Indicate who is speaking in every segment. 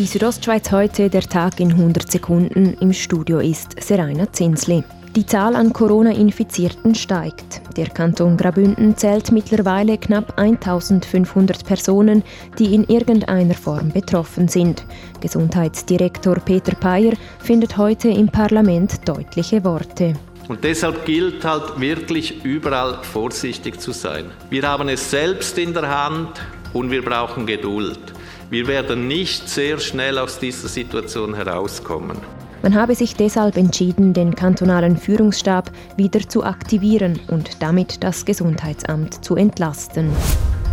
Speaker 1: Die Südostschweiz heute, der Tag in 100 Sekunden. Im Studio ist Seraina Zinsli. Die Zahl an Corona-Infizierten steigt. Der Kanton Grabünden zählt mittlerweile knapp 1500 Personen, die in irgendeiner Form betroffen sind. Gesundheitsdirektor Peter Peyer findet heute im Parlament deutliche Worte.
Speaker 2: Und deshalb gilt halt wirklich überall vorsichtig zu sein. Wir haben es selbst in der Hand und wir brauchen Geduld. Wir werden nicht sehr schnell aus dieser Situation herauskommen.
Speaker 1: Man habe sich deshalb entschieden, den kantonalen Führungsstab wieder zu aktivieren und damit das Gesundheitsamt zu entlasten.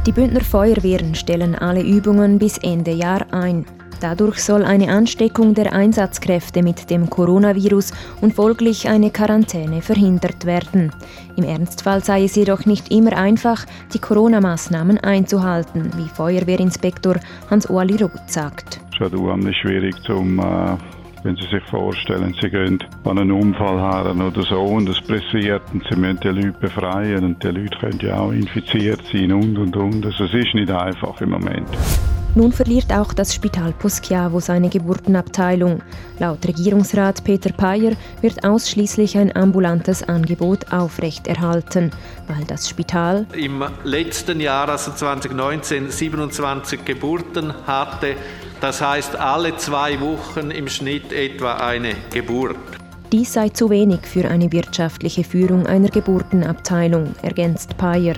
Speaker 1: Die Bündner Feuerwehren stellen alle Übungen bis Ende Jahr ein. Dadurch soll eine Ansteckung der Einsatzkräfte mit dem Coronavirus und folglich eine Quarantäne verhindert werden. Im Ernstfall sei es jedoch nicht immer einfach, die Corona-Maßnahmen einzuhalten, wie Feuerwehrinspektor Hans-Oali Roth sagt.
Speaker 3: Es ist unheimlich schwierig, zum, äh, wenn Sie sich vorstellen, Sie gehen an einen Unfall her oder so und es pressiert und Sie müssen die Leute befreien und die Leute können ja auch infiziert sein und und und. Also es ist nicht einfach im Moment.
Speaker 1: Nun verliert auch das Spital Poschiavo seine Geburtenabteilung. Laut Regierungsrat Peter Peyer wird ausschließlich ein ambulantes Angebot aufrechterhalten, weil das Spital
Speaker 2: im letzten Jahr, also 2019, 27 Geburten hatte. Das heißt alle zwei Wochen im Schnitt etwa eine Geburt.
Speaker 1: Dies sei zu wenig für eine wirtschaftliche Führung einer Geburtenabteilung, ergänzt Peyer.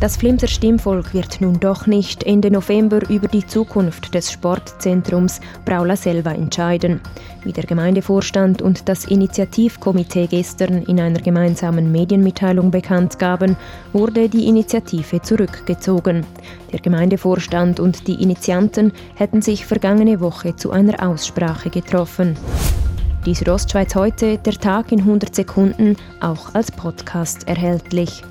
Speaker 1: Das Flimser Stimmvolk wird nun doch nicht Ende November über die Zukunft des Sportzentrums Braula Selva entscheiden. Wie der Gemeindevorstand und das Initiativkomitee gestern in einer gemeinsamen Medienmitteilung bekannt gaben, wurde die Initiative zurückgezogen. Der Gemeindevorstand und die Initianten hätten sich vergangene Woche zu einer Aussprache getroffen. Die Südostschweiz heute, der Tag in 100 Sekunden, auch als Podcast erhältlich.